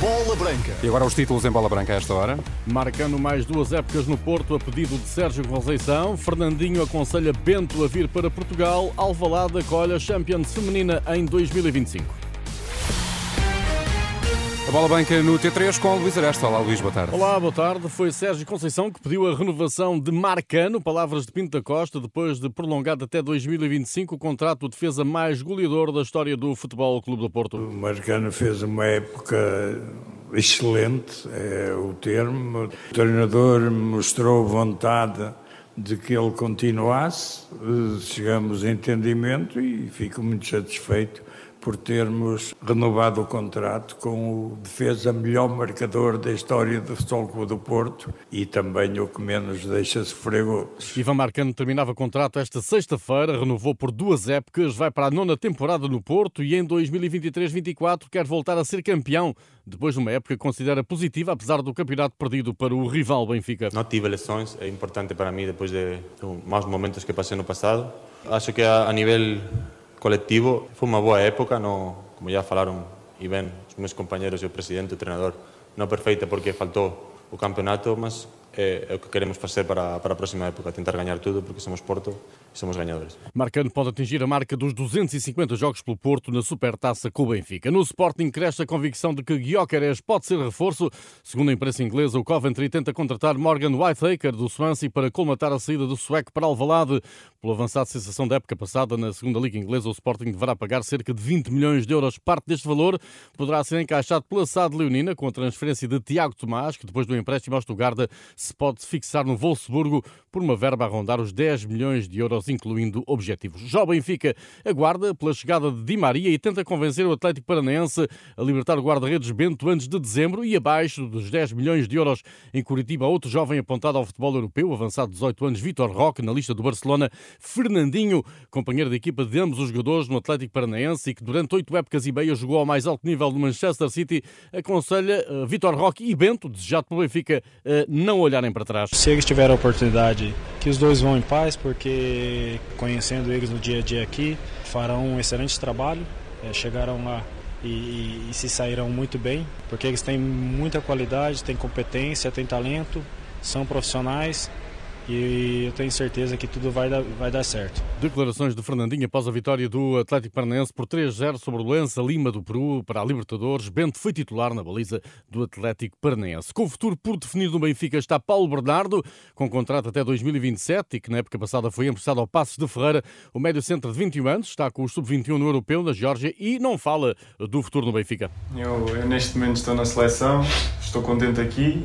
Bola Branca. E agora os títulos em bola branca a esta hora. Marcando mais duas épocas no Porto a pedido de Sérgio Conceição. Fernandinho aconselha Bento a vir para Portugal. Alvalade acolhe a Champions Feminina em 2025. A bola branca no T3 com o Luís Aresta. Olá, Luís, boa tarde. Olá, boa tarde. Foi Sérgio Conceição que pediu a renovação de Marcano, palavras de Pinto da Costa, depois de prolongado até 2025 o contrato de defesa mais goleador da história do Futebol Clube do Porto. O Marcano fez uma época excelente, é o termo. O treinador mostrou vontade de que ele continuasse, chegamos a entendimento e fico muito satisfeito por termos renovado o contrato com o defesa melhor marcador da história do Futebol Clube do Porto e também o que menos deixa sofrer gols. Ivan Marcano terminava o contrato esta sexta-feira, renovou por duas épocas, vai para a nona temporada no Porto e em 2023-24 quer voltar a ser campeão, depois de uma época que considera positiva, apesar do campeonato perdido para o rival Benfica. Não tive lesões, é importante para mim depois de, de maus momentos que passei no passado. Acho que a, a nível colectivo. Foi unha boa época, no, como já falaron e ben os meus compañeros e o presidente, o treinador, non perfeita porque faltou o campeonato, mas é, é o que queremos facer para, para a próxima época, tentar gañar tudo, porque somos Porto, somos ganhadores. Marcano pode atingir a marca dos 250 jogos pelo Porto na Supertaça com o Benfica. No Sporting cresce a convicção de que Gyökeres pode ser reforço. Segundo a imprensa inglesa, o Coventry tenta contratar Morgan Whitehaker do Swansea para colmatar a saída do sueco para Alvalade. Pelo avançado sensação da época passada na segunda liga inglesa, o Sporting deverá pagar cerca de 20 milhões de euros. Parte deste valor poderá ser encaixado pela SAD Leonina com a transferência de Tiago Tomás, que depois do empréstimo ao Stuttgart se pode fixar no Wolfsburgo por uma verba a rondar os 10 milhões de euros incluindo objetivos. Já o Benfica aguarda pela chegada de Di Maria e tenta convencer o Atlético Paranaense a libertar o guarda-redes Bento antes de dezembro e abaixo dos 10 milhões de euros. Em Curitiba, outro jovem apontado ao futebol europeu, avançado de 18 anos, Vitor Roque, na lista do Barcelona, Fernandinho, companheiro da equipa de ambos os jogadores no Atlético Paranaense e que durante oito épocas e meia jogou ao mais alto nível do Manchester City, aconselha uh, Vitor Roque e Bento, desejado pelo Benfica, uh, não olharem para trás. Se eles tiverem a oportunidade, que os dois vão em paz, porque conhecendo eles no dia a dia aqui, farão um excelente trabalho. É, chegaram lá e, e, se saíram muito bem, porque eles têm muita qualidade, têm competência, têm talento, são profissionais e eu tenho certeza que tudo vai dar, vai dar certo. Declarações de Fernandinho após a vitória do Atlético Paranaense por 3-0 sobre o Lença Lima do Peru para a Libertadores. Bento foi titular na baliza do Atlético Paranaense. Com o futuro por definir no Benfica está Paulo Bernardo, com contrato até 2027 e que na época passada foi emprestado ao Passos de Ferreira. O médio centro de 21 anos está com o sub-21 no Europeu na Geórgia e não fala do futuro no Benfica. Eu, eu neste momento estou na seleção, estou contente aqui.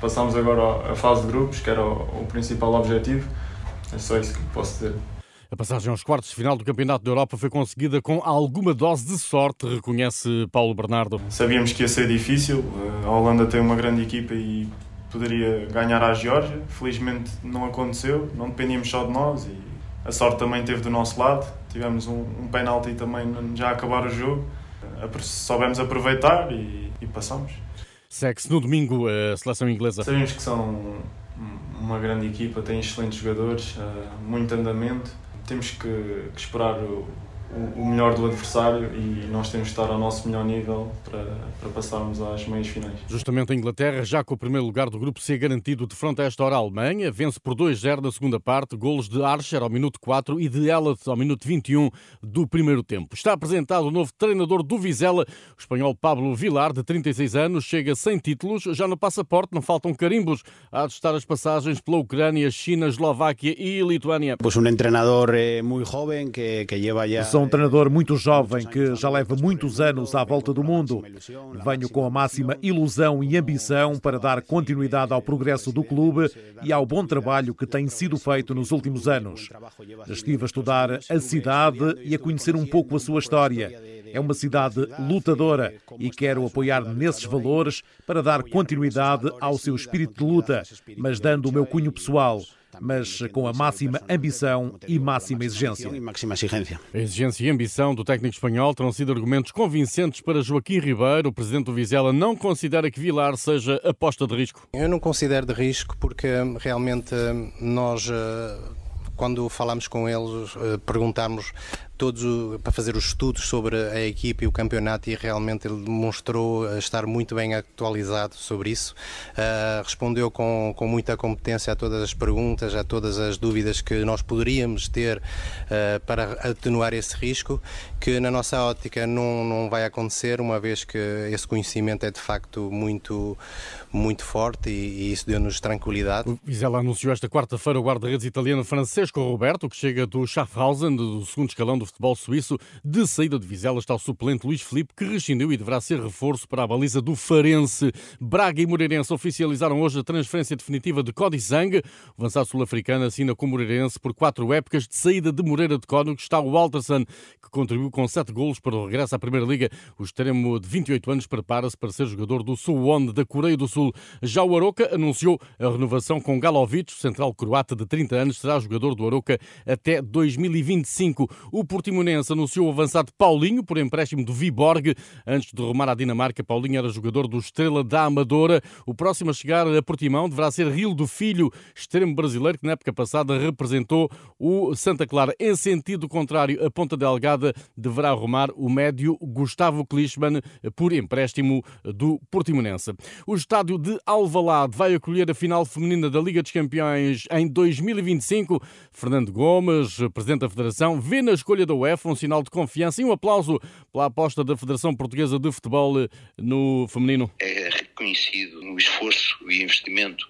Eh, Passámos agora à fase de grupos, que era o, o principal objetivo. É só isso que posso dizer. A passagem aos quartos de final do Campeonato da Europa foi conseguida com alguma dose de sorte, reconhece Paulo Bernardo. Sabíamos que ia ser difícil. A Holanda tem uma grande equipa e poderia ganhar à Geórgia. Felizmente não aconteceu, não dependíamos só de nós e a sorte também teve do nosso lado. Tivemos um, um penalti também já a acabar o jogo. Soubemos aproveitar e, e passamos. Segue-se no domingo a seleção inglesa. Sabemos que são uma grande equipa, têm excelentes jogadores, eh, muito andamento. Temos que, que esperar o, o melhor do adversário e nós temos de estar ao nosso melhor nível para, para passarmos às meias finais. Justamente a Inglaterra, já com o primeiro lugar do grupo C garantido de fronte a esta hora a Alemanha, vence por 2-0 na segunda parte, golos de Archer ao minuto 4 e de Elliot ao minuto 21 do primeiro tempo. Está apresentado o novo treinador do Vizela, o espanhol Pablo Vilar, de 36 anos, chega sem títulos, já no passaporte não faltam carimbos a ajustar as passagens pela Ucrânia, China, Eslováquia e Lituânia. Pois um treinador eh, muito jovem que, que lleva já Sou um treinador muito jovem que já leva muitos anos à volta do mundo. Venho com a máxima ilusão e ambição para dar continuidade ao progresso do clube e ao bom trabalho que tem sido feito nos últimos anos. Estive a estudar a cidade e a conhecer um pouco a sua história. É uma cidade lutadora e quero apoiar nesses valores para dar continuidade ao seu espírito de luta, mas dando o meu cunho pessoal mas com a máxima ambição e máxima exigência. A exigência e ambição do técnico espanhol terão sido argumentos convincentes para Joaquim Ribeiro. O presidente do Vizela não considera que Vilar seja aposta de risco. Eu não considero de risco porque realmente nós, eh, quando falamos com eles, perguntamos todos para fazer os estudos sobre a equipe e o campeonato e realmente ele demonstrou estar muito bem atualizado sobre isso. Uh, respondeu com, com muita competência a todas as perguntas, a todas as dúvidas que nós poderíamos ter uh, para atenuar esse risco, que na nossa ótica não, não vai acontecer, uma vez que esse conhecimento é de facto muito, muito forte e, e isso deu-nos tranquilidade. O Vizela anunciou esta quarta-feira o guarda-redes italiano Francesco Roberto, que chega do Schaffhausen, do segundo escalão do futebol suíço. De saída de Vizela está o suplente Luís Felipe, que rescindiu e deverá ser reforço para a baliza do Farense. Braga e Moreirense oficializaram hoje a transferência definitiva de Cody Zang. O avançado sul-africano assina com Moreirense por quatro épocas de saída de Moreira de Cónigo. Está o Walterson, que contribuiu com sete golos para o regresso à Primeira Liga. O extremo de 28 anos prepara-se para ser jogador do Suwon da Coreia do Sul. Já o Aroca anunciou a renovação com Galovic, central croata de 30 anos, será jogador do Aroca até 2025. O Portimonense anunciou o avançado Paulinho por empréstimo do Viborg. Antes de rumar à Dinamarca, Paulinho era jogador do Estrela da Amadora. O próximo a chegar a Portimão deverá ser Rio do Filho, extremo brasileiro que na época passada representou o Santa Clara. Em sentido contrário, a Ponta Delgada deverá arrumar o médio Gustavo Klischmann por empréstimo do Portimonense. O estádio de Alvalade vai acolher a final feminina da Liga dos Campeões em 2025. Fernando Gomes, presidente da Federação, vê na escolha da UEFA um sinal de confiança e um aplauso pela aposta da Federação Portuguesa de Futebol no feminino. É reconhecido no esforço e investimento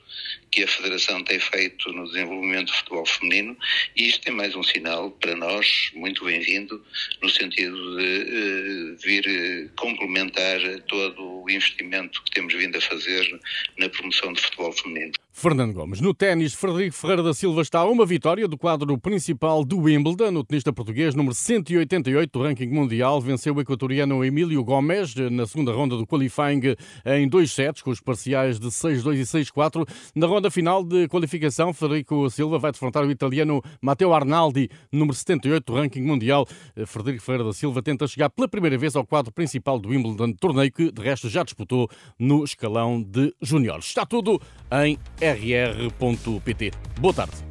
que a Federação tem feito no desenvolvimento do futebol feminino e isto é mais um sinal para nós muito bem-vindo no sentido de uh, vir uh, complementar todo o investimento que temos vindo a fazer na promoção do futebol feminino. Fernando Gomes. No ténis, Frederico Ferreira da Silva está a uma vitória do quadro principal do Wimbledon. O tenista português, número 188 do ranking mundial, venceu o equatoriano Emílio Gomes na segunda ronda do qualifying em dois com os parciais de 6-2 e 6-4. Na ronda final de qualificação, Frederico Silva vai defrontar o italiano Matteo Arnaldi, número 78 do ranking mundial. Frederico Ferreira da Silva tenta chegar pela primeira vez ao quadro principal do Wimbledon, torneio que, de resto, já disputou no escalão de juniores. Está tudo em rr.pt. Boa tarde.